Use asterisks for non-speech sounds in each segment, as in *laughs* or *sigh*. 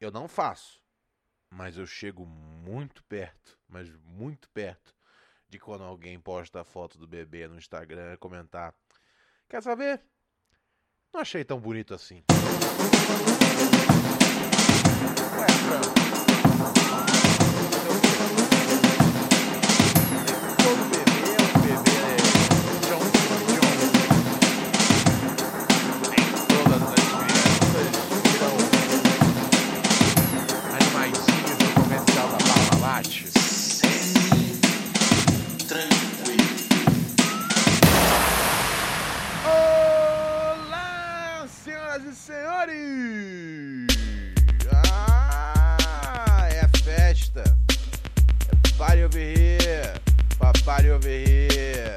Eu não faço, mas eu chego muito perto, mas muito perto de quando alguém posta a foto do bebê no Instagram e comentar: Quer saber? Não achei tão bonito assim. E senhores! Ah, é festa! É party over here, party over here,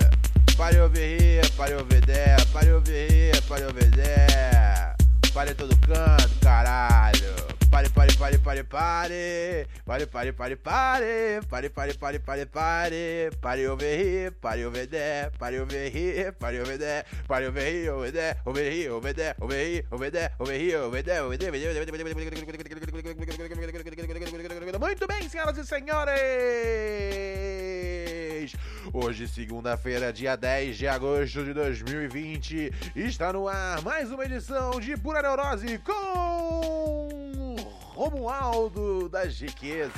party over here, party over there, party over here, party over there. Party todo canto, caralho. Pare, pare, pare, pare, pare. Pare, pare, pare, pare. Pare, pare, pare, pare, pare. Pare over here, pare over there. Pare over here, pare over there. Pare over here, over there, over here, over there, over here, over there, over here, over there, over there. Muito bem, senhoras e senhores. Hoje, segunda-feira, dia 10 de agosto de 2020, está no ar mais uma edição de Pura Neurose com Romualdo das Riquezas.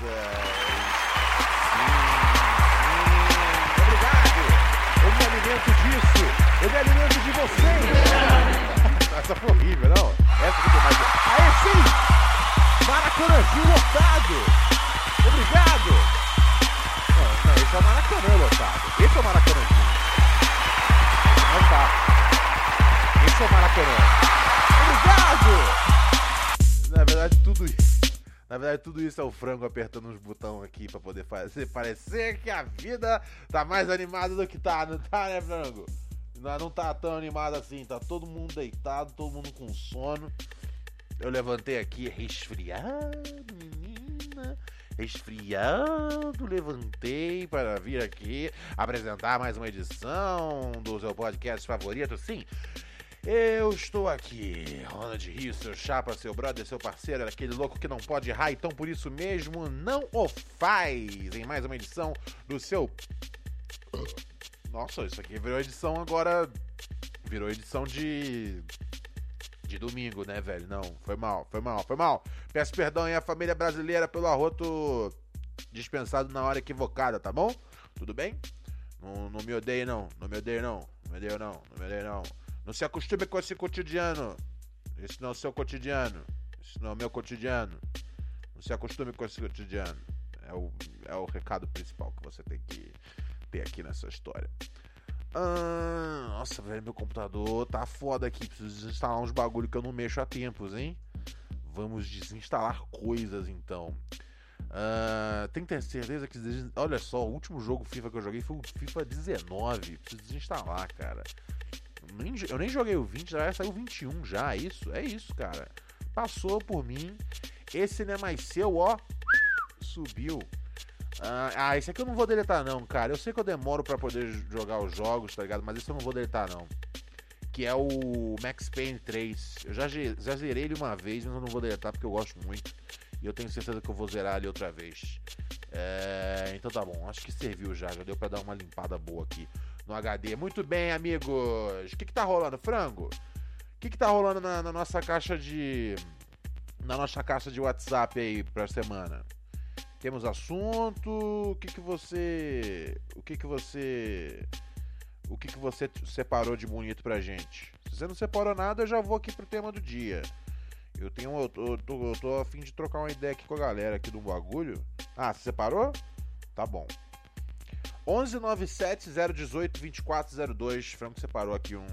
Obrigado. Eu me alimento disso. Eu me alimento de vocês. Essa foi horrível, não? Essa que mais. Sim! Maracanãzinho lotado. Obrigado. Não, não, esse é o Maracanã lotado. Esse é o Maracanãzinho. Tudo. Na verdade, tudo isso é o frango apertando uns botões aqui pra poder fazer parecer que a vida tá mais animada do que tá, não tá, né, frango? Não, não tá tão animado assim, tá todo mundo deitado, todo mundo com sono. Eu levantei aqui resfriado, menina. Resfriado, levantei para vir aqui apresentar mais uma edição do seu podcast favorito. Sim, eu estou aqui, Ronald Rio, seu chapa, seu brother, seu parceiro, aquele louco que não pode errar, então por isso mesmo não o faz. Em mais uma edição do seu. Nossa, isso aqui virou edição agora. Virou edição de. De domingo, né, velho? Não, foi mal, foi mal, foi mal. Peço perdão aí à família brasileira pelo arroto dispensado na hora equivocada, tá bom? Tudo bem? Não, não me odeie, não. Não me odeie, não. Não me odeie, não. Não me odeie, não. Não se acostume com esse cotidiano. Esse não é o seu cotidiano. Esse não é o meu cotidiano. Não se acostume com esse cotidiano. É o, é o recado principal que você tem que ter aqui nessa história. Ah, nossa, velho, meu computador tá foda aqui. Preciso desinstalar uns bagulho que eu não mexo há tempos, hein? Vamos desinstalar coisas então. Ah, tem que ter certeza que. Olha só, o último jogo FIFA que eu joguei foi o FIFA 19. Preciso desinstalar, cara. Eu nem, joguei o 20, já saiu o 21 já. É isso, é isso, cara. Passou por mim. Esse não é mais seu, ó. Subiu. Ah, ah, esse aqui eu não vou deletar não, cara. Eu sei que eu demoro pra poder jogar os jogos, tá ligado? Mas esse eu não vou deletar não. Que é o Max Payne 3. Eu já, já zerei ele uma vez, mas eu não vou deletar porque eu gosto muito. E eu tenho certeza que eu vou zerar ele outra vez. É, então tá bom, acho que serviu já. Já deu pra dar uma limpada boa aqui no HD. Muito bem, amigos. O que que tá rolando, frango? O que que tá rolando na, na nossa caixa de... Na nossa caixa de WhatsApp aí pra semana? Temos assunto. O que que você. O que que você. O que que você separou de bonito pra gente? Se você não separou nada, eu já vou aqui pro tema do dia. Eu tenho. Eu tô, eu tô, eu tô a fim de trocar uma ideia aqui com a galera aqui do bagulho. Ah, você separou? Tá bom. 1197 018 2402. Franco separou aqui um,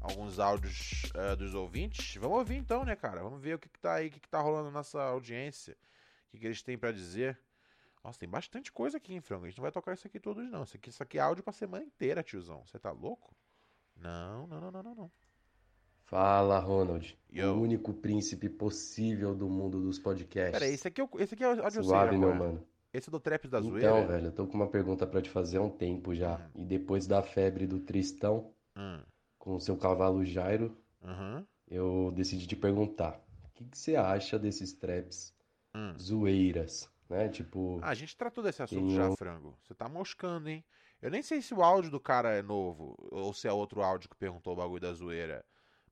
alguns áudios eh, dos ouvintes. Vamos ouvir então, né, cara? Vamos ver o que, que tá aí, o que, que tá rolando na nossa audiência. que, que eles têm para dizer. Nossa, tem bastante coisa aqui, hein, frango? A gente não vai tocar isso aqui todos, não. Isso aqui, isso aqui é áudio pra semana inteira, tiozão. Você tá louco? Não, não, não, não, não, não. Fala, Ronald. Yo. O único príncipe possível do mundo dos podcasts. Pera aí, esse aqui é o, esse aqui é o áudio Suave, meu agora. mano. Esse é do Trap da Então, Zoeira. velho, eu tô com uma pergunta pra te fazer há um tempo já. Hum. E depois da febre do Tristão Hum, com o seu cavalo Jairo, uhum, eu decidi te perguntar. O que que você acha desses traps hum. zoeiras, né? Tipo, Ah, a gente tratou desse assunto já, frango. Você tá moscando, hein? Eu nem sei se o áudio do cara é novo ou se é outro áudio que perguntou o bagulho da zoeira.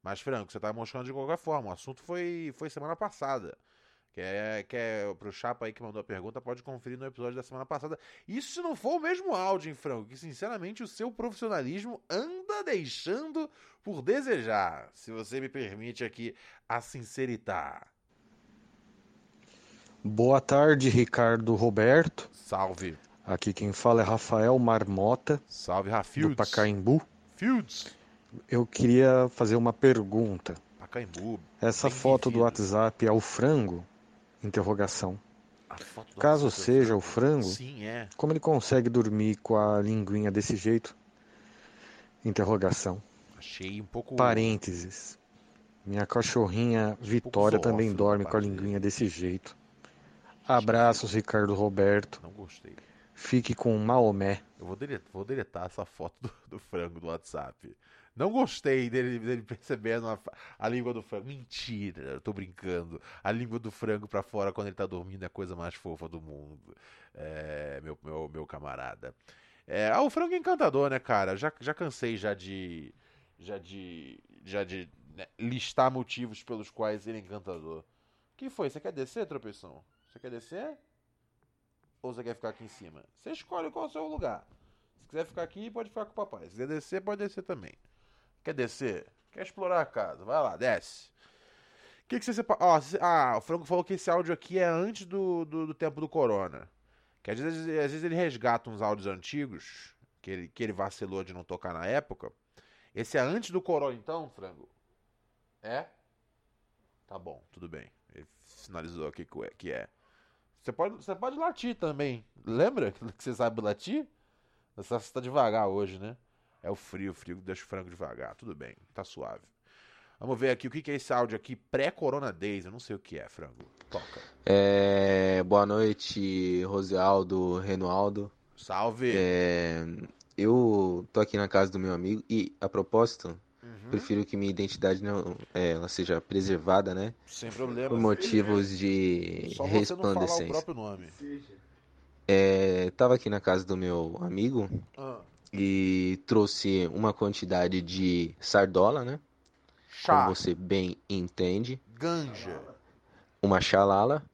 Mas, frango, você tá moscando de qualquer forma. O assunto foi, foi semana passada. Que é, que é pro Chapa aí que mandou a pergunta, pode conferir no episódio da semana passada. Isso se não for o mesmo áudio, hein, frango? Que, sinceramente, o seu profissionalismo anda deixando por desejar. Se você me permite aqui a sinceritar. Boa tarde, Ricardo Roberto. Salve. Aqui quem fala é Rafael Marmota, Salve, do Rafields. Pacaembu. Fields. Eu queria fazer uma pergunta. Pacaembu. Essa Bem foto do. WhatsApp é o frango? Caso seja o frango, Sim, é. como ele consegue dormir com a linguinha desse jeito? Interrogação. Achei um pouco. Parênteses. Minha cachorrinha Vitória também dorme com a linguinha desse jeito. Abraços, Ricardo Roberto. Não gostei. Fique com Maomé. Eu vou deletar, vou deletar essa foto do, do frango do WhatsApp. Não gostei dele, dele percebendo a, a língua do frango. Mentira, eu tô brincando. A língua do frango pra fora quando ele tá dormindo é a coisa mais fofa do mundo. É, meu, meu, meu camarada. É, ah, o frango é encantador, né, cara? Já, já cansei já de. Já de. Já de né, listar motivos pelos quais ele é encantador. que foi? Você quer descer, tropeção? Você quer descer? Ou você quer ficar aqui em cima? Você escolhe qual é o seu lugar. Se quiser ficar aqui, pode ficar com o papai. Se quiser descer, pode descer também. Quer descer? Quer explorar a casa? Vai lá, desce. O que, que você separa? Ah, o Franco falou que esse áudio aqui é antes do, do, do tempo do Corona. Que às vezes, às vezes ele resgata uns áudios antigos, que ele, que ele vacilou de não tocar na época. Esse é antes do Corona, então, Frango? É? Tá bom, tudo bem. Ele sinalizou aqui que é- é. Você pode, você pode latir também. Lembra *laughs* que você sabe latir? Você tá devagar hoje, né? É o frio, o frio que deixa o frango devagar. Tudo bem, tá suave. Vamos ver aqui o que que é esse áudio aqui pré-Corona Days. Eu não sei o que é, frango. Toca. É, boa noite, Rosealdo, Renualdo. Salve. É, eu tô aqui na casa do meu amigo e, a propósito, Uhum, prefiro que minha identidade não, é, ela seja preservada, né? Sem problema. Por motivos de Só você não falar o resplandecência. próprio nome. É, tava aqui na casa do meu amigo Ah, e trouxe uma quantidade de sardola, né? chá. Como você bem entende, Ganja. uma xalala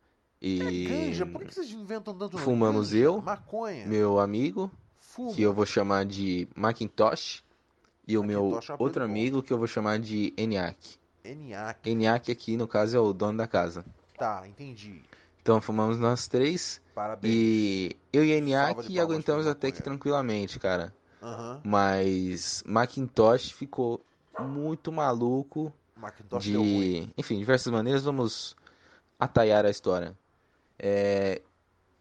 É e ganja? Por que vocês inventam tanto? Fumamos Ganja, eu, Maconha. meu amigo Fuma. que eu vou chamar de Macintosh, e o meu é outro bom. amigo que eu vou chamar de ENIAC. ENIAC. ENIAC aqui, no caso, é o dono da casa. Tá, entendi. Então fumamos nós três, Parabéns. e eu e ENIAC aguentamos até que tranquilamente, cara. Aham. Mas Macintosh ficou muito maluco Macintosh de... Enfim, diversas maneiras, vamos atalhar a história. É,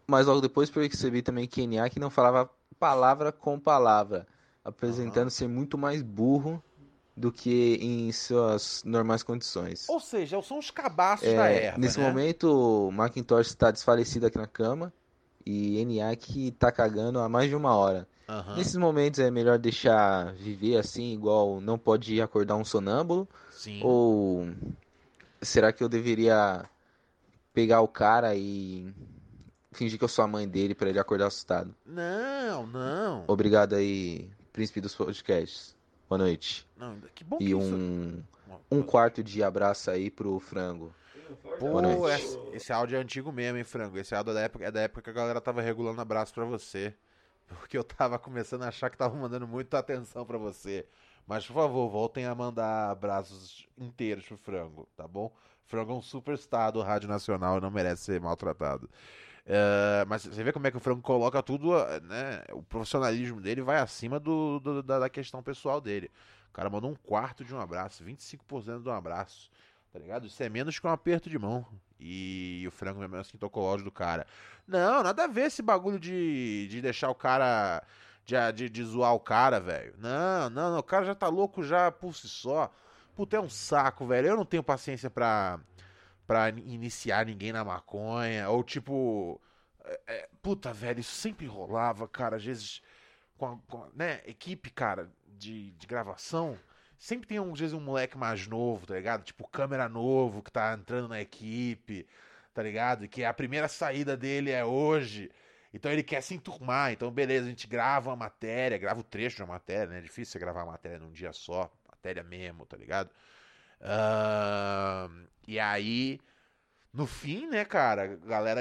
Mas logo depois percebi também que ENIAC não falava palavra com palavra, apresentando ser muito mais burro do que em suas normais condições. Ou seja, são os cabaços É, da erva, nesse né? momento, o Macintosh está desfalecido aqui na cama e ENIAC tá cagando há mais de uma hora. Aham. Nesses momentos é melhor deixar viver assim, igual não pode acordar um sonâmbulo? Sim. Ou será que eu deveria pegar o cara e fingir que eu sou a mãe dele para ele acordar assustado? Não, não. Obrigado aí, príncipe dos podcasts. Boa noite. Não, que bom que E isso... um, um quarto de abraço aí pro frango. Pô, esse, esse áudio é antigo mesmo, hein, frango? Esse áudio é da época, é da época que a galera tava regulando abraço pra você. Porque eu tava começando a achar que tava mandando muita atenção pra você. Mas, por favor, voltem a mandar abraços inteiros pro frango, tá bom? Frango é um superstar do Rádio Nacional e não merece ser maltratado. É, mas você vê como é que o Franco coloca tudo, né? O profissionalismo dele vai acima do, do- da, da questão pessoal dele. O cara mandou um quarto de um abraço, 25% de um abraço. Tá ligado? Isso é menos que um aperto de mão. E o frango mesmo assim tocou o áudio do cara. Não, nada a ver esse bagulho de, de deixar o cara. De, de, de zoar o cara, velho. Não, não, não. O cara já tá louco já por si só. Puta, é um saco, velho. Eu não tenho paciência pra, pra iniciar ninguém na maconha. Ou tipo. É, é, puta, velho, isso sempre rolava, cara. Às vezes, com a, com a né, equipe, cara, de, de gravação. Sempre tem, às vezes, um moleque mais novo, tá ligado? Tipo, câmera novo que tá entrando na equipe, tá ligado? Que a primeira saída dele é hoje. Então ele quer se enturmar. Então, beleza, a gente grava uma matéria, grava o trecho da matéria, né? É difícil você gravar uma matéria num dia só matéria mesmo, tá ligado? Uh, e aí, no fim, né, cara, a galera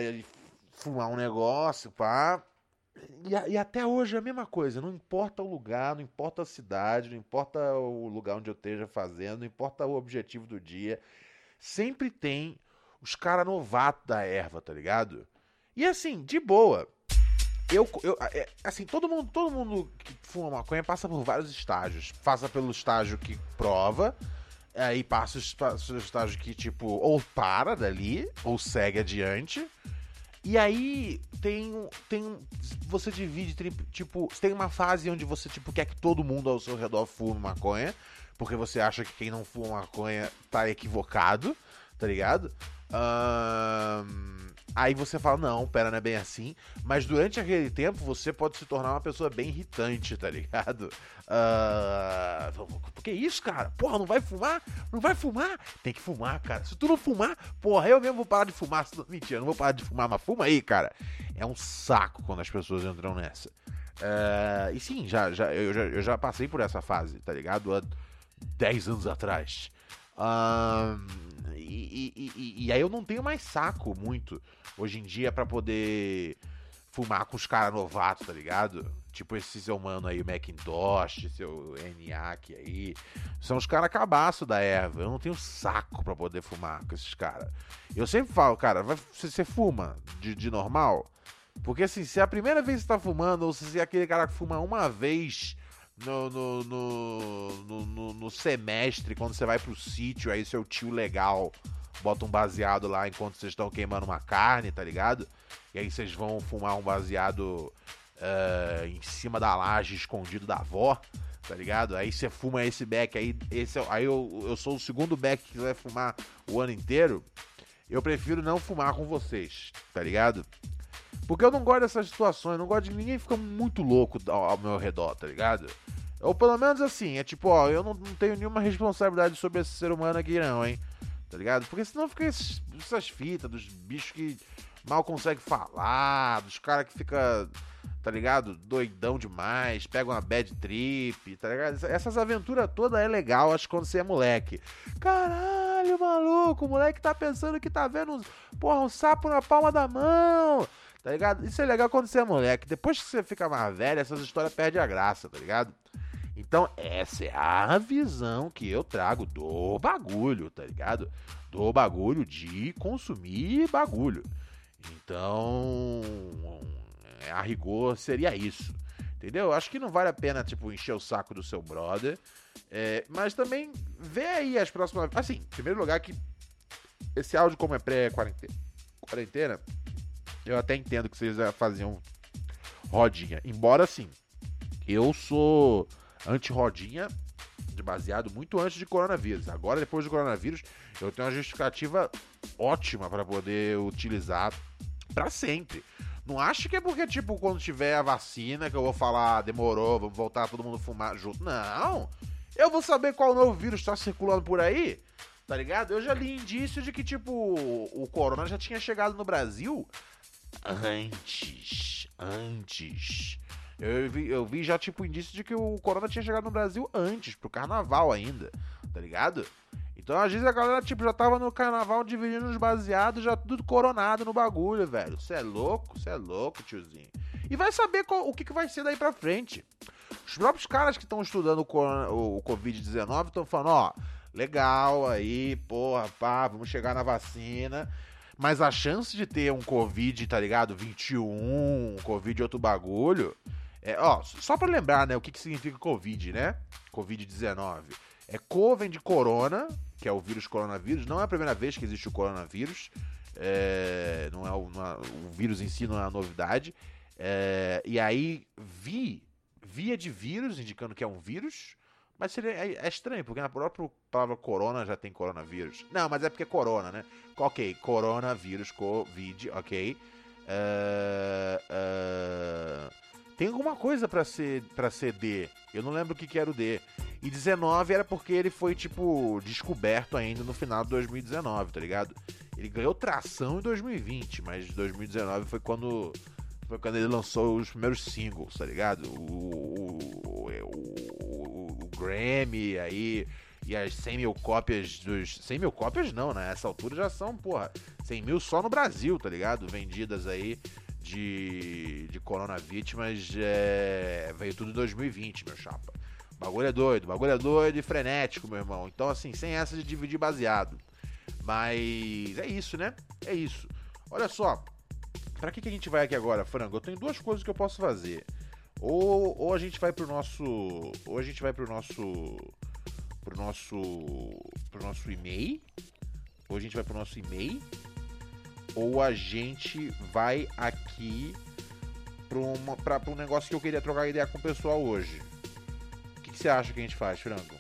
fumar um negócio, pá. E, e, até hoje é a mesma coisa, não importa o lugar, não importa a cidade, não importa o lugar onde eu esteja fazendo, não importa o objetivo do dia, sempre tem os caras novatos da erva, tá ligado? E assim, de boa, eu, eu é, assim, todo mundo, todo mundo que fuma maconha passa por vários estágios. Passa pelo estágio que prova, aí passa o estágio que, tipo, ou para dali, ou segue adiante. E aí tem, tem você divide, tipo, tem uma fase onde você, tipo, quer que todo mundo ao seu redor fume maconha, porque você acha que quem não fuma maconha tá equivocado, tá ligado? Um, Aí você fala, não, pera, não é bem assim. Mas durante aquele tempo você pode se tornar uma pessoa bem irritante, tá ligado? Uh... Porque isso, cara? Porra, não vai fumar? Não vai fumar? Tem que fumar, cara. Se tu não fumar, porra, eu mesmo vou parar de fumar. Mentira, não vou parar de fumar, mas fuma aí, cara. É um saco quando as pessoas entram nessa. Uh... E sim, já, já, eu, já, eu já passei por essa fase, tá ligado? Há 10 anos atrás. Uh, e, e, e, aí eu não tenho mais saco muito hoje em dia para poder fumar com os caras novatos, tá ligado? Tipo esse seu mano aí, o Macintosh, seu ENIAC aí. São os caras cabaço da erva. Eu não tenho saco para poder fumar com esses caras. Eu sempre falo, cara, você fuma de, de normal? Porque assim, se é a primeira vez que você tá fumando, ou se é aquele cara que fuma uma vez no, no, no, no, no semestre, quando você vai pro sítio, aí seu tio legal bota um baseado lá enquanto vocês estão queimando uma carne, tá ligado? E aí vocês vão fumar um baseado uh, em cima da laje escondido da avó, tá ligado? Aí você fuma esse beck aí, esse, é aí eu, eu sou o segundo beck que vai fumar o ano inteiro. Eu prefiro não fumar com vocês, tá ligado? Porque eu não gosto dessas situações, não gosto de ninguém ficar muito louco ao, meu redor, tá ligado? Ou pelo menos assim, é tipo, ó, eu não, não, tenho nenhuma responsabilidade sobre esse ser humano aqui não, hein? Tá ligado? Porque senão fica esses, essas fitas dos bichos que mal conseguem falar, dos caras que fica, tá ligado? Doidão demais, pega uma bad trip, tá ligado? Essas aventuras todas é legal, acho quando você é moleque. Caralho, maluco, o moleque tá pensando que tá vendo, porra, um sapo na palma da mão. Tá ligado? Isso é legal quando você é moleque. Depois que você fica mais velho, essas histórias perdem a graça, tá ligado? Então, essa é a visão que eu trago do bagulho, tá ligado? Do bagulho de consumir bagulho. Então, a rigor seria isso. Entendeu? Acho que não vale a pena, tipo, encher o saco do seu brother. É, mas também vê aí as próximas. Assim, em primeiro lugar, que esse áudio, como é pré-quarentena, quarentena, eu até entendo que vocês faziam rodinha. Embora assim, eu sou anti-rodinha baseado muito antes de coronavírus. Agora, depois do coronavírus, eu tenho uma justificativa ótima para poder utilizar para sempre. Não acho que é porque, tipo, quando tiver a vacina que eu vou falar, demorou, vamos voltar todo mundo fumar junto. Não! Eu vou saber qual novo vírus está circulando por aí, tá ligado? Eu já li indício de que, tipo, o corona já tinha chegado no Brasil antes. Antes. Eu vi, eu vi já, tipo, indício de que o Corona tinha chegado no Brasil antes, pro carnaval ainda, tá ligado? Então, às vezes, a galera, tipo, já tava no carnaval dividindo os baseados, já tudo coronado no bagulho, velho. Você é louco? Você é louco, tiozinho. E vai saber qual, o que, que vai ser daí pra frente. Os próprios caras que estão estudando o, o Covid-19 estão falando, ó, legal aí, porra, pá, vamos chegar na vacina. Mas a chance de ter um Covid, tá ligado? 21, um Covid outro bagulho. É, ó, só para lembrar, né, o que, que significa Covid, né? Covid-19. É co vem de corona, que é o vírus coronavírus. Não é a primeira vez que existe o coronavírus. É, não é o, é, o, vírus em si não é a novidade. É, e aí vi via de vírus, indicando que é um vírus. Mas seria, é, é, estranho, porque na própria palavra corona já tem coronavírus. Não, mas é porque é corona, né? Ok, coronavírus, covid, ok. Uh, uh, tem alguma coisa para ser para ser D. Eu não lembro o que, que era o D. E 19 era porque ele foi, tipo, descoberto ainda no final de 2019, tá ligado? Ele ganhou tração em 2020, mas 2019 foi quando foi quando ele lançou os primeiros singles, tá ligado? O, o, Grammy aí e as 100 mil cópias dos. 100 mil cópias não, né? Essa altura já são, porra, 100 mil só no Brasil, tá ligado? Vendidas aí de, de Corona Vítimas. É, veio tudo em 2020, meu chapa. Bagulho é doido, bagulho é doido e frenético, meu irmão. Então, assim, sem essa de dividir baseado. Mas é isso, né? É isso. Olha só, Pra que, que a gente vai aqui agora, Frango? Eu tenho duas coisas que eu posso fazer. Ou, ou a gente vai pro nosso. Ou a gente vai pro nosso. Pro nosso. Pro nosso e-mail. Ou a gente vai pro nosso e-mail. Ou a gente vai aqui pra um negócio que eu queria trocar ideia com o pessoal hoje. O que, que você acha que a gente faz, Frango?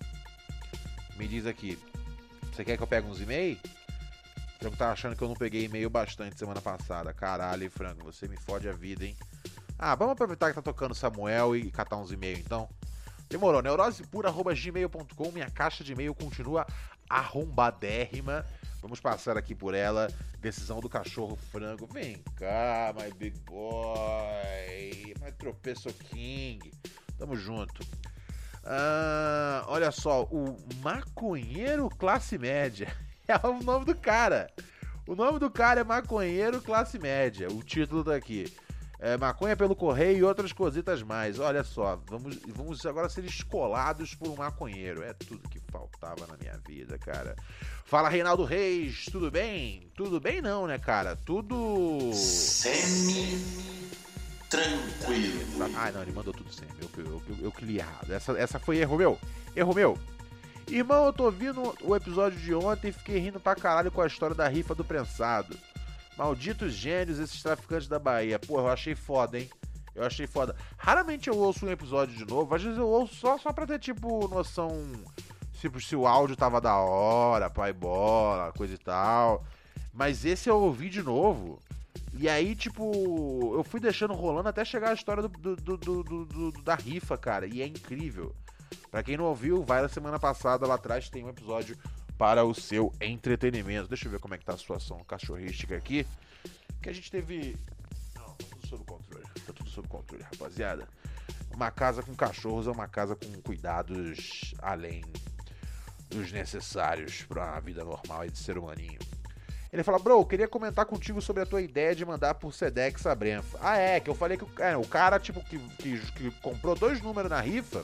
Me diz aqui. Você quer que eu pegue uns e-mails? Franco tá achando que eu não peguei e-mail bastante semana passada. Caralho, Franco, você me fode a vida, hein? Ah, vamos aproveitar que tá tocando Samuel e catar uns e-mails então. Demorou, neurosepura.gmail.com, minha caixa de e-mail continua arrombadérrima. Vamos passar aqui por ela. Decisão do cachorro frango. Vem cá, my big boy. My tropeço king. Tamo junto. Ah, olha só, o maconheiro classe média. *laughs* É o nome do cara. O nome do cara é Maconheiro Classe Média. O título tá aqui. É, maconha pelo correio e outras cositas mais. Olha só, vamos, vamos agora ser escolados por um maconheiro. É tudo que faltava na minha vida, cara. Fala, Reinaldo Reis, tudo bem? Tudo bem não, né, cara? Tudo... Semi... Tranquilo. Ah, não, ele mandou tudo semi. Eu, eu, eu, eu, li errado. Essa, essa foi erro meu. Erro meu. Irmão, eu tô ouvindo o episódio de ontem e fiquei rindo pra caralho com a história da rifa do prensado. Malditos gênios, esses traficantes da Bahia. Pô, eu achei foda, hein? Eu achei foda. Raramente eu ouço um episódio de novo, às vezes eu ouço só, só pra ter, tipo, noção. Tipo, se o áudio tava da hora, pai bola, coisa e tal. Mas esse eu ouvi de novo. E aí, tipo, eu fui deixando rolando até chegar a história do, do, do, da rifa, cara. E é incrível. Para quem não ouviu, vai na semana passada lá atrás tem um episódio para o seu entretenimento. Deixa eu ver como é que tá a situação cachorrística aqui. Que a gente teve. Não, tá tudo sob controle. Tá tudo sob controle, rapaziada. Uma casa com cachorros é uma casa com cuidados além dos necessários para a vida normal e de ser humaninho. Ele fala, bro, queria comentar contigo sobre a tua ideia de mandar por Sedex a Brenfa. Ah, é, que eu falei que o, é, o cara, tipo, que, que, que comprou dois números na rifa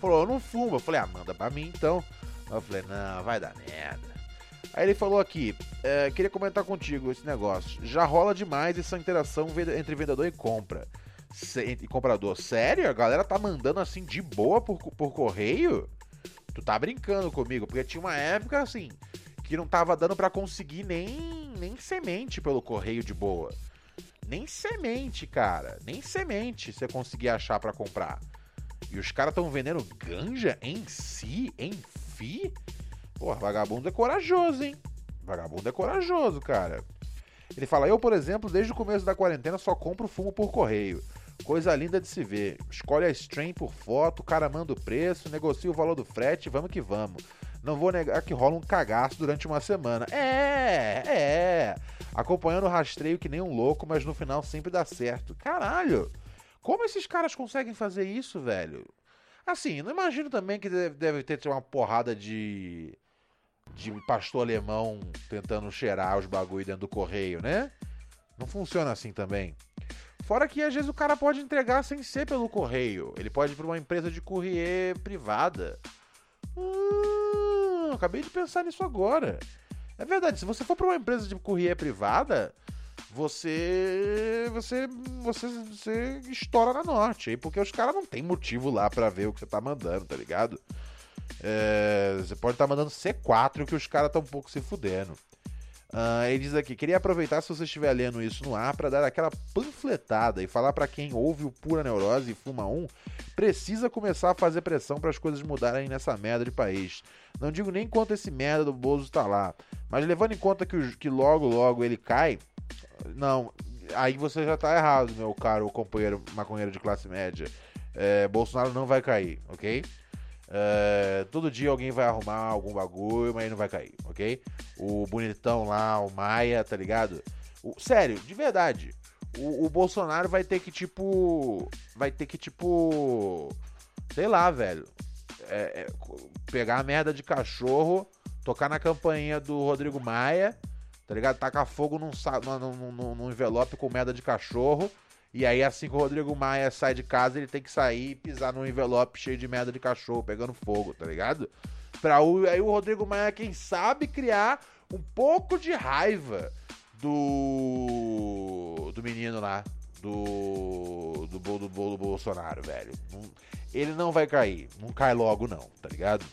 Falou, eu não fumo. Eu falei, ah, manda pra mim então. Eu falei, não, vai dar merda. Aí ele falou aqui, é, queria comentar contigo esse negócio. Já rola demais essa interação entre vendedor e compra. E comprador. Sério? A galera tá mandando assim de boa por, por correio? Tu tá brincando comigo? Porque tinha uma época assim que não tava dando para conseguir nem, nem semente pelo correio de boa. Nem semente, cara. Nem semente você conseguia achar para comprar. E os caras estão vendendo ganja em si, em fi? Pô, vagabundo é corajoso, hein? Vagabundo é corajoso, cara. Ele fala: Eu, por exemplo, desde o começo da quarentena só compro fumo por correio. Coisa linda de se ver. Escolhe a stream por foto, o cara manda o preço, negocia o valor do frete, vamos que vamos. Não vou negar que rola um cagaço durante uma semana. É, é. Acompanhando o rastreio que nem um louco, mas no final sempre dá certo. Caralho. Como esses caras conseguem fazer isso, velho? Assim, não imagino também que deve, ter uma porrada de. de pastor alemão tentando cheirar os bagulho dentro do correio, né? Não funciona assim também. Fora que às vezes o cara pode entregar sem ser pelo correio. Ele pode ir para uma empresa de courrier privada. Hum, acabei de pensar nisso agora. É verdade, se você for para uma empresa de courrier privada, você você você você estoura na norte aí, porque os caras não tem motivo lá para ver o que você tá mandando, tá ligado? É, você pode estar tá mandando C4 que os caras estão um pouco se fudendo. Uh, ele diz aqui: queria aproveitar se você estiver lendo isso no ar para dar aquela panfletada e falar para quem ouve o Pura Neurose e fuma um, precisa começar a fazer pressão para as coisas mudarem nessa merda de país. Não digo nem quanto esse merda do Bozo tá lá, mas levando em conta que, que logo logo ele cai, não, aí você já tá errado, meu caro companheiro maconheiro de classe média. É, Bolsonaro não vai cair, ok? É, todo dia alguém vai arrumar algum bagulho, mas não vai cair, ok? O bonitão lá, o Maia, tá ligado? O, sério, de verdade. O, o, Bolsonaro vai ter que, tipo. Vai ter que, tipo. Sei lá, velho. É, é, pegar a merda de cachorro, tocar na campainha do Rodrigo Maia, tá ligado? Tacar fogo num, num, num, num envelope com merda de cachorro e aí, assim que o Rodrigo Maia sai de casa, ele tem que sair e pisar num envelope cheio de merda de cachorro, pegando fogo, tá ligado? Pra o, aí o Rodrigo Maia, quem sabe, criar um pouco de raiva do. do menino lá. Do. do, do, do, do Bolsonaro, velho. Ele não vai cair. Não cai logo, não, tá ligado?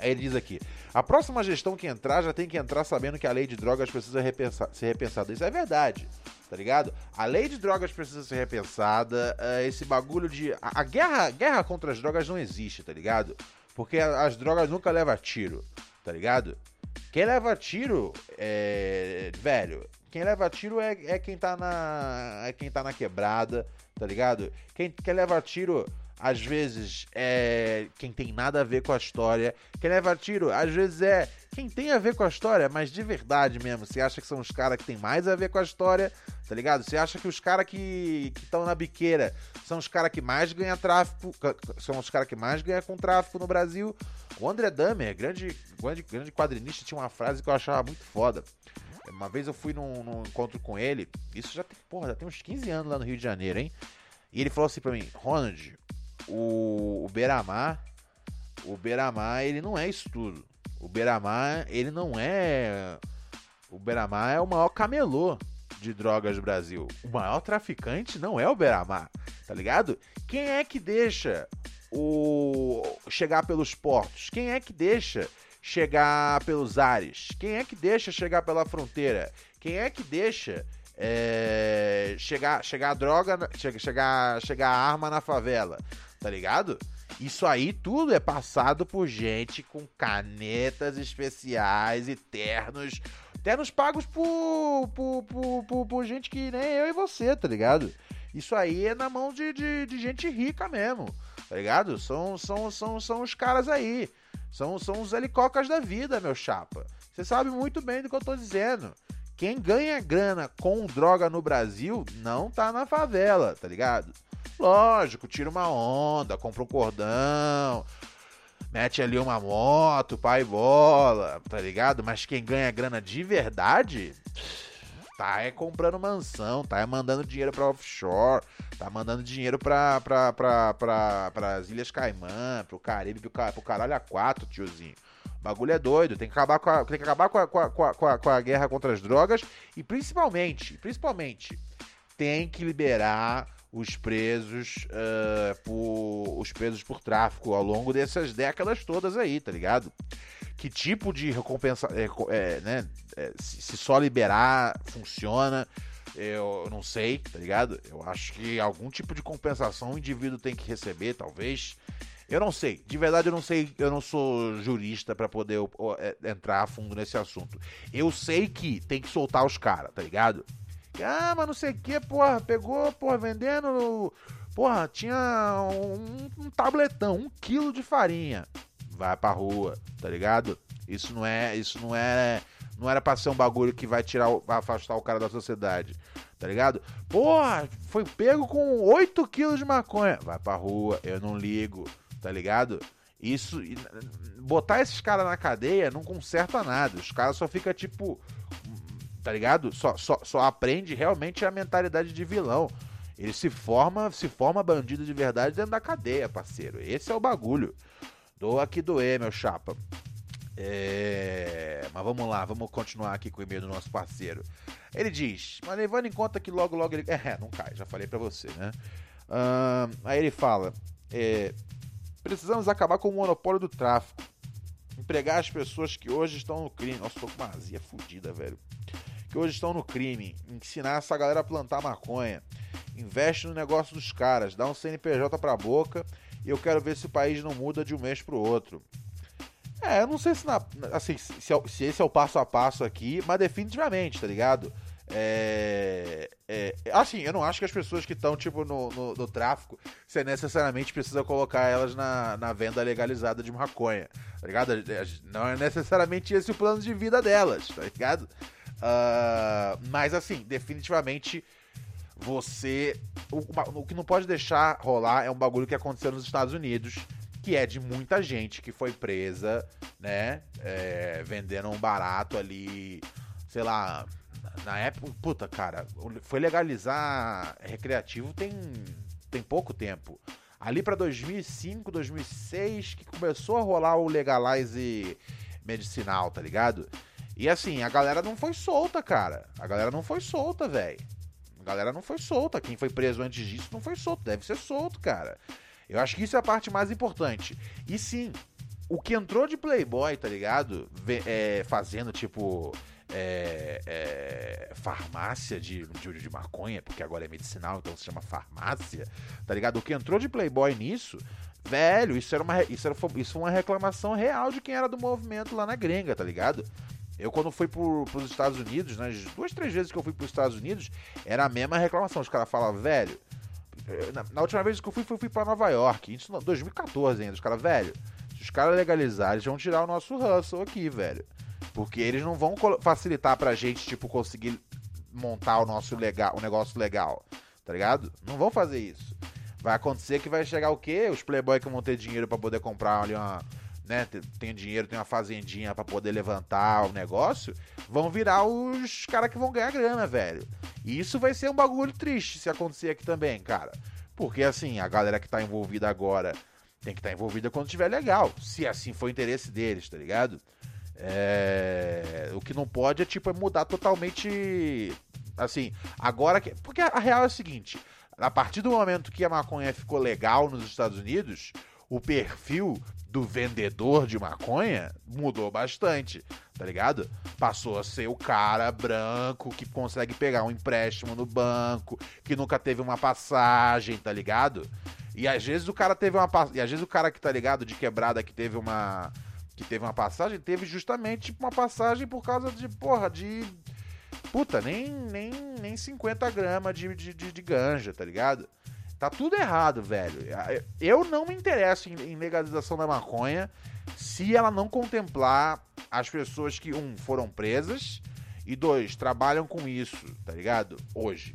Aí ele diz aqui: a próxima gestão que entrar já tem que entrar sabendo que a lei de drogas precisa repensar, ser repensada. Isso é verdade tá ligado? A lei de drogas precisa ser repensada. Uh, esse bagulho de. A, guerra, guerra contra as drogas não existe, tá ligado? Porque as drogas nunca levam tiro, tá ligado? Quem leva tiro é. Velho, quem leva tiro é, é quem tá na. É quem tá na quebrada, tá ligado? Quem, quem leva tiro às vezes é quem tem nada a ver com a história. Quem leva tiro, às vezes é quem tem a ver com a história, mas de verdade mesmo. Você acha que são os caras que tem mais a ver com a história, tá ligado? Você acha que os caras que estão na biqueira são os caras que mais ganham tráfico, são os caras que mais ganham com tráfico no Brasil? O André Damer, grande, grande, grande quadrinista, tinha uma frase que eu achava muito foda. Uma vez eu fui num, num encontro com ele, isso já tem, porra, já tem uns 15 anos lá no Rio de Janeiro, hein? E ele falou assim pra mim, Ronald, o, o Beramar, o Beramar, ele não é isso tudo. O Beramar, ele não é. O Beramar é o maior camelô de drogas do Brasil. O maior traficante não é o Beramar, tá ligado? Quem é que deixa o chegar pelos portos? Quem é que deixa chegar pelos ares? Quem é que deixa chegar pela fronteira? Quem é que deixa é, chegar chegar droga, chegar chegar arma na favela? Tá ligado? Isso aí tudo é passado por gente com canetas especiais e ternos. Ternos pagos por, por, por, por, por gente que nem eu e você, tá ligado? Isso aí é na mão de, de, de, gente rica mesmo, tá ligado? São, são, são, são os caras aí. São, são os helicópteros da vida, meu chapa. Você sabe muito bem do que eu tô dizendo. Quem ganha grana com droga no Brasil não tá na favela, tá ligado? Lógico, tira uma onda, compra um cordão, mete ali uma moto, pai bola, tá ligado? Mas quem ganha grana de verdade, tá é comprando mansão, tá é mandando dinheiro pra offshore, tá mandando dinheiro pra, pra, pra, pra, pras Ilhas Caimã, pro Caribe, pro, pro caralho a quatro, tiozinho. O bagulho é doido, tem que acabar com a, tem que acabar com a, com a, com a, com a guerra contra as drogas e principalmente, principalmente, tem que liberar os presos uh, por os presos por tráfico ao longo dessas décadas todas aí, tá ligado? Que tipo de recompensa, é, é, né? É, se, só liberar funciona, eu não sei, tá ligado? Eu acho que algum tipo de compensação o indivíduo tem que receber, talvez. Eu não sei, de verdade eu não sei, eu não sou jurista para poder é, entrar a fundo nesse assunto. Eu sei que tem que soltar os caras, tá ligado? Ah, mas não sei o que, porra, pegou, porra, vendendo. Porra, tinha um, um tabletão, um quilo de farinha. Vai pra rua, tá ligado? Isso não é. Isso não é. Não era pra ser um bagulho que vai tirar, vai afastar o cara da sociedade. Tá ligado? Porra, foi pego com 8 quilos de maconha. Vai pra rua, eu não ligo, tá ligado? Isso. Botar esses caras na cadeia não conserta nada. Os caras só fica tipo. Tá ligado? Só, só, só aprende realmente a mentalidade de vilão. Ele se forma, se forma bandido de verdade dentro da cadeia, parceiro. Esse é o bagulho. Doa que doer, meu chapa. É... Mas vamos lá, vamos continuar aqui com o e-mail do nosso parceiro. Ele diz, mas levando em conta que logo, logo ele. *laughs* É, não cai, já falei pra você, né? Ahn, aí ele fala: é, precisamos acabar com o monopólio do tráfico. Empregar as pessoas que hoje estão no crime. Nossa, tô com uma azia fudida, velho. Que hoje estão no crime. Ensinar essa galera a plantar maconha. Investe no negócio dos caras. Dá um CNPJ pra boca. E eu quero ver se o país não muda de um mês pro outro. É, eu não sei se, na- assim, se, é- se esse é o passo a passo aqui, mas definitivamente, tá ligado? É, é, assim, eu não acho que as pessoas que estão, tipo, no, no, no tráfico, você necessariamente precisa colocar elas na, na venda legalizada de maconha, tá ligado? Não é necessariamente esse o plano de vida delas, tá ligado? Ah, mas, assim, definitivamente você. O, o que não pode deixar rolar é um bagulho que aconteceu nos Estados Unidos, que é de muita gente que foi presa, né? É, vendendo um barato ali, sei lá. Na época, puta, cara, foi legalizar recreativo tem, tem pouco tempo. Ali pra 2005, 2006, que começou a rolar o legalize medicinal, tá ligado? E assim, a galera não foi solta, cara. A galera não foi solta, velho. A galera não foi solta. Quem foi preso antes disso não foi solto. Deve ser solto, cara. Eu acho que isso é a parte mais importante. E sim, o que entrou de Playboy, tá ligado? É, fazendo tipo. É, é, farmácia de, de, de maconha, porque agora é medicinal, então se chama farmácia, tá ligado? O que entrou de Playboy nisso, velho, isso era uma, isso era, isso foi uma reclamação real de quem era do movimento lá na gringa, tá ligado? Eu, quando fui pro, pros Estados Unidos, nas duas, três vezes que eu fui pros Estados Unidos, era a mesma reclamação. Os caras falavam, velho. eh, Na, na última vez que eu fui, fui, fui pra Nova York. Isso em 2014 ainda. Os caras, velho. Se os caras legalizarem, eles vão tirar o nosso hustle aqui, velho. Porque eles não vão facilitar pra gente, tipo, conseguir montar o nosso legal, o negócio legal. Tá ligado? Não vão fazer isso. Vai acontecer que vai chegar o quê? Os playboy que vão ter dinheiro pra poder comprar ali uma. Né, tem- dinheiro, tem uma fazendinha pra poder levantar o negócio, vão virar os caras que vão ganhar grana, velho. E isso vai ser um bagulho triste se acontecer aqui também, cara. Porque assim, a galera que tá envolvida agora tem que estar envolvida quando tiver legal. Se assim for o interesse deles, tá ligado? É, O que não pode é tipo é mudar totalmente. Assim, agora que. Porque a real é o seguinte: a partir do momento que a maconha ficou legal nos Estados Unidos, o perfil do vendedor de maconha mudou bastante, tá ligado? Passou a ser o cara branco que consegue pegar um empréstimo no banco, que nunca teve uma passagem, tá ligado? E às vezes o cara teve uma e às vezes o cara que tá ligado de quebrada que teve uma que teve uma passagem, teve justamente uma passagem por causa de, porra, de puta, nem nem nem 50 gramas de, de, de, de ganja, tá ligado? Tá tudo errado, velho. Eu não me interesso em, em legalização da maconha se ela não contemplar as pessoas que, um, foram presas e, dois, trabalham com isso, tá ligado? Hoje,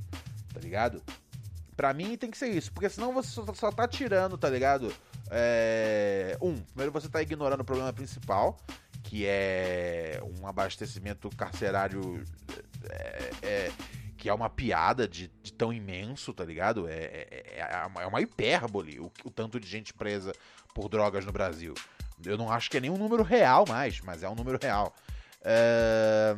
tá ligado? Pra mim tem que ser isso, porque senão você só, só tá tirando, tá ligado? É, Um, primeiro você tá ignorando o problema principal, que é um abastecimento carcerário é, é, que é uma piada de, de tão imenso, tá ligado? É, é, é uma- é uma hipérbole o, o tanto de gente presa por drogas no Brasil. Eu não acho que é nenhum número real mais, mas é um número real. É,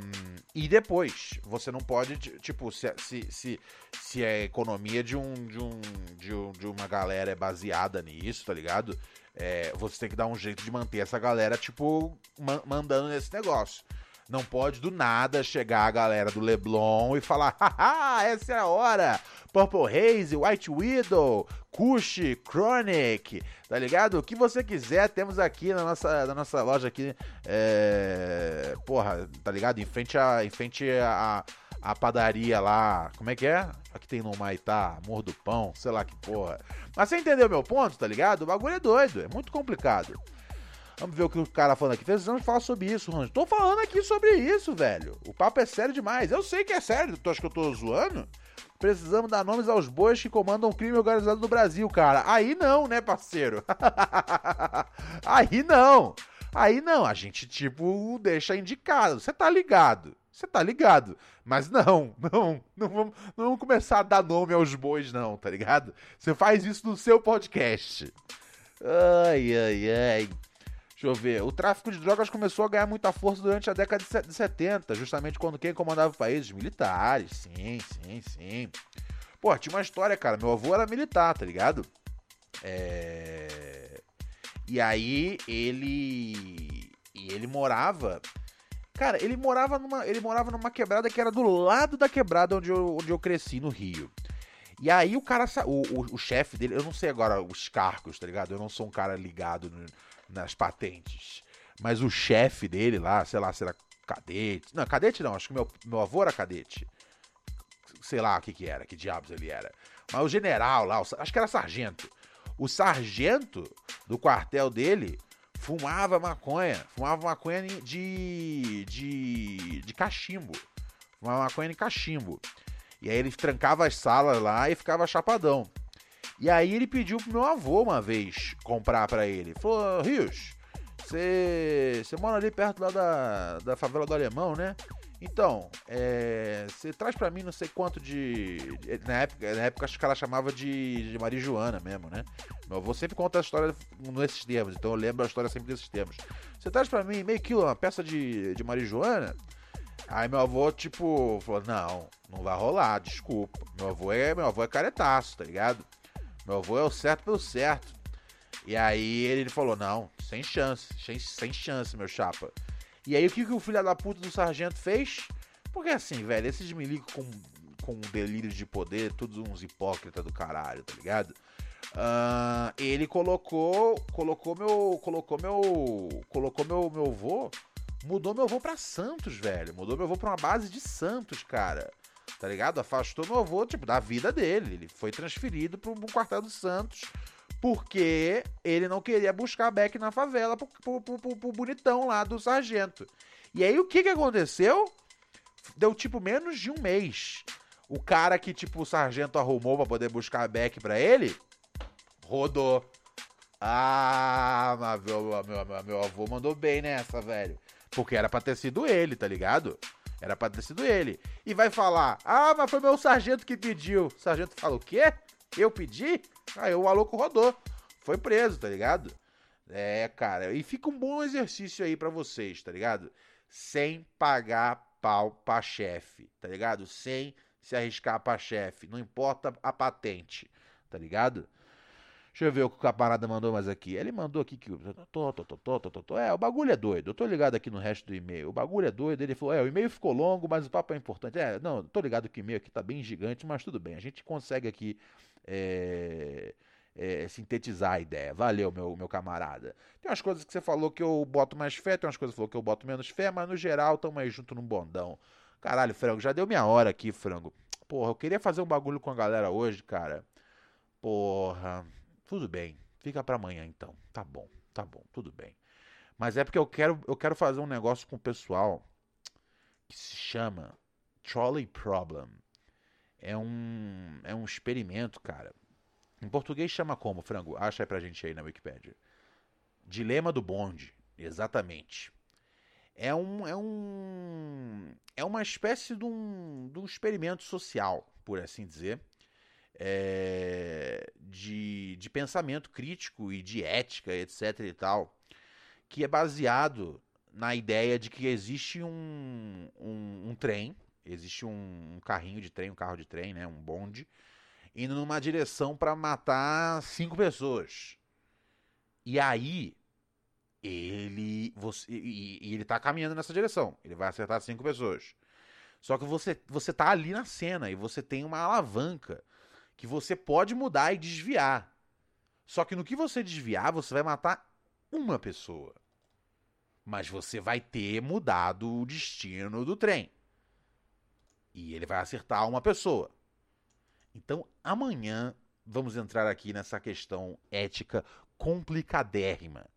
e depois, você não pode, ti- tipo, se, se, se, se a economia de, um, de, um, de, um- de uma galera é baseada nisso, tá ligado? É, você tem que dar um jeito de manter essa galera, tipo, ma- mandando nesse negócio. Não pode do nada chegar a galera do Leblon e falar: haha, essa é a hora! Purple Haze, White Widow, Kush, Chronic, tá ligado? O que você quiser, temos aqui na nossa, na nossa loja aqui. É... Porra, tá ligado? Em frente a, em frente a, a padaria lá. Como é que é? Aqui tem no Maitá, Morro do Pão, sei lá que porra. Mas você entendeu meu ponto, tá ligado? O bagulho é doido, é muito complicado. Vamos ver o que o cara falando aqui. Precisamos falar sobre isso, Ronald. Tô falando aqui sobre isso, velho. O papo é sério demais. Eu sei que é sério. Tu acha que eu tô zoando? Precisamos dar nomes aos bois que comandam o crime organizado no Brasil, cara. Aí não, né, parceiro? *laughs* Aí não. Aí não, a gente, tipo, deixa indicado. Você tá ligado. Você tá ligado. Mas não, *laughs* não, não vamos, não vamos começar a dar nome aos bois, não, tá ligado? Você faz isso no seu podcast. Ai, ai, ai. Deixa eu ver. O tráfico de drogas começou a ganhar muita força durante a década de 70, justamente quando quem comandava o país? Os militares. Sim, sim, sim. Pô, tinha uma história, cara. Meu avô era militar, tá ligado? É. E aí ele. E ele morava. Cara, ele morava numa. Ele morava numa quebrada que era do lado da quebrada onde eu, onde eu cresci, no Rio. E aí o cara. O, o, o chefe dele, eu não sei agora os cargos, tá ligado? Eu não sou um cara ligado no, nas patentes. Mas o chefe dele lá, sei lá, será cadete. Não, cadete não, acho que meu, meu avô era cadete. Sei lá o que que era, que diabos ele era. Mas o general lá, acho que era sargento. O sargento do quartel dele fumava maconha. Fumava maconha de. de. de cachimbo. Fumava maconha de cachimbo. E aí ele trancava as salas lá e ficava chapadão. E aí ele pediu pro meu avô uma vez comprar para ele. Falou, Rios, você mora ali perto lá da, da favela do Alemão, né? Então, você é, traz para mim não sei quanto de, na, época, na época acho que ela chamava de, de marijuana mesmo, né? Meu avô sempre conta a história nesses termos, então eu lembro a história sempre desses termos. Você traz para mim meio quilo, uma peça de, de marijuana? Aí meu avô, tipo, falou: não, não vai rolar, desculpa. Meu avô é, meu avô é caretaço, tá ligado? Meu avô é o certo pelo certo. E aí ele falou: não, sem chance, sem, sem chance, meu chapa. E aí o que, que o filho da puta do sargento fez? Porque assim, velho, esses milicos com, com delírios de poder, todos uns hipócritas do caralho, tá ligado? Uh, ele colocou, colocou meu, colocou meu, colocou meu, meu avô, mudou meu avô pra Santos, velho. Mudou meu avô pra uma base de Santos, cara tá ligado? Afastou meu avô, tipo, da vida dele. Ele foi transferido pro, pro quartel do Santos porque ele não queria buscar Beck na favela pro, pro, pro, pro, bonitão lá do sargento. E aí o que que aconteceu? Deu tipo menos de um mês. O cara que tipo o sargento arrumou para poder buscar Beck para ele rodou. Ah, meu, meu, meu, meu avô mandou bem nessa, velho. Porque era pra ter sido ele, tá ligado? Era pra ter sido ele. E vai falar: Ah, mas foi meu sargento que pediu. O sargento fala: O quê? Eu pedi? Aí o maluco rodou. Foi preso, tá ligado? É, cara. E fica um bom exercício aí para vocês, tá ligado? Sem pagar pau pra chefe, tá ligado? Sem se arriscar pra chefe. Não importa a patente, tá ligado? Deixa eu ver o que o camarada mandou mais aqui. Ele mandou aqui que. Tô, tô, tô, tô, tô, tô, É, o bagulho é doido. Eu tô ligado aqui no resto do e-mail. O bagulho é doido. Ele falou: é, o e-mail ficou longo, mas o papo é importante. É, não, tô ligado que o e-mail aqui tá bem gigante, mas tudo bem. A gente consegue aqui. É, é, sintetizar a ideia. Valeu, meu, meu camarada. Tem umas coisas que você falou que eu boto mais fé, tem umas coisas que você falou que eu boto menos fé, mas no geral tamo aí junto num bondão. Caralho, frango, já deu minha hora aqui, frango. Porra, eu queria fazer um bagulho com a galera hoje, cara. Porra. Tudo bem, fica para amanhã então. Tá bom, tá bom, tudo bem. Mas é porque eu quero, eu quero fazer um negócio com o pessoal que se chama Trolley Problem. É um, é um experimento, cara. Em português chama como, frango? Acha aí pra gente aí na Wikipedia. Dilema do bonde, exatamente. É um, é um, é uma espécie de um, de um experimento social, por assim dizer, é, de, de pensamento crítico e de ética, etc. e tal, que é baseado na ideia de que existe um, um, um trem, existe um, um, carrinho de trem, um carro de trem, né, um bonde, indo numa direção para matar cinco pessoas. E aí ele você e, e, ele tá caminhando nessa direção. Ele vai acertar cinco pessoas. Só que você você tá ali na cena e você tem uma alavanca que você pode mudar e desviar. Só que no que você desviar, você vai matar uma pessoa. Mas você vai ter mudado o destino do trem. E ele vai acertar uma pessoa. Então, amanhã vamos entrar aqui nessa questão ética complicadérrima.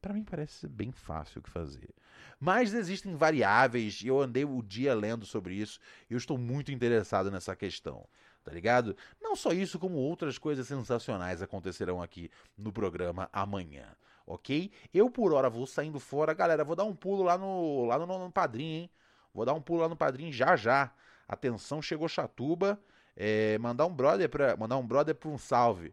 Para mim parece ser bem fácil o que fazer. Mas existem variáveis, e eu andei o dia lendo sobre isso, e eu estou muito interessado nessa questão tá ligado? Não só isso, como outras coisas sensacionais acontecerão aqui no programa amanhã, ok? Eu, por hora, vou saindo fora. Galera, vou dar um pulo lá no, lá no, no Padrinho, hein? Vou dar um pulo lá no Padrinho já já. Atenção, chegou Chatuba. É, mandar um brother para mandar um brother para um salve.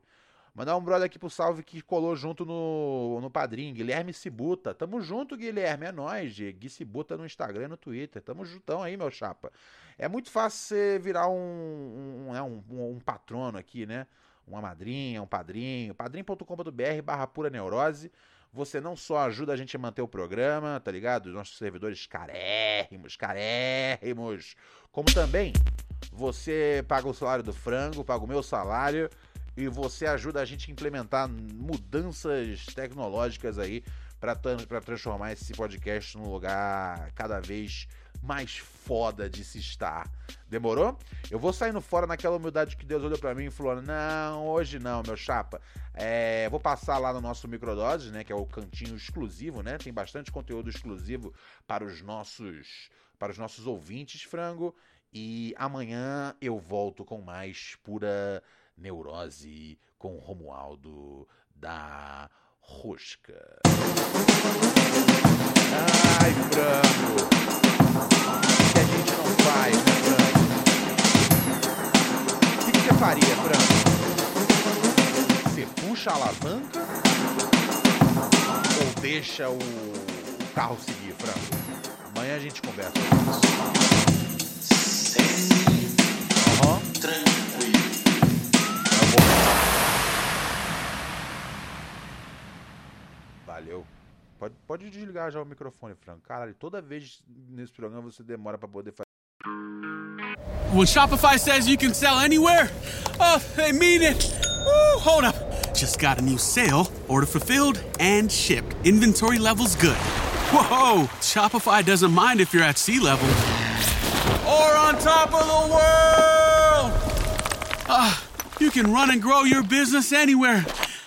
Mandar um brother aqui pro salve que colou junto no, no padrinho, Guilherme Cibuta. Tamo junto, Guilherme, é nóis, Gui Cibuta no Instagram e no Twitter. Tamo juntão aí, meu chapa. É muito fácil você virar um, um, né, um, um patrono aqui, né? Uma madrinha, um padrinho. padrim.com.br barra pura neurose. Você não só ajuda a gente a manter o programa, tá ligado? Os nossos servidores carérrimos, carérrimos. Como também você paga o salário do frango, paga o meu salário e você ajuda a gente a implementar mudanças tecnológicas aí para transformar esse podcast num lugar cada vez mais foda de se estar. Demorou? Eu vou saindo fora naquela humildade que Deus olhou para mim e falou: Não, hoje não, meu chapa. É, vou passar lá no nosso Microdoses, né? Que é o cantinho exclusivo, né? Tem bastante conteúdo exclusivo para os nossos, para os nossos ouvintes, frango. E amanhã eu volto com mais pura Neurose com Romualdo da Rosca. Ai, frango! O que a gente não faz, né, frango? O que você faria, frango? Você puxa a alavanca ou deixa o carro seguir, frango? Amanhã a gente conversa sobre isso. Uhum. Tranquilo. Valeu. Pode, pode desligar já o microfone. Caralho, toda vez nesse programa você demora poder fazer. When Shopify says you can sell anywhere, oh, they mean it. Woo, hold up. Just got a new sale, order fulfilled and shipped. Inventory levels good. Whoa, Shopify doesn't mind if you're at sea level or on top of the world. Ah, you can run and grow your business anywhere.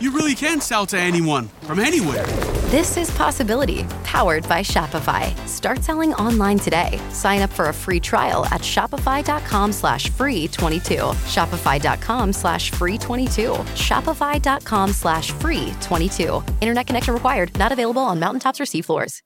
you really can sell to anyone from anywhere. This is Possibility, powered by Shopify. Start selling online today. Sign up for a free trial at shopify.com slash free 22. Shopify.com slash free 22. Shopify.com slash free 22. Internet connection required. Not available on mountaintops or seafloors.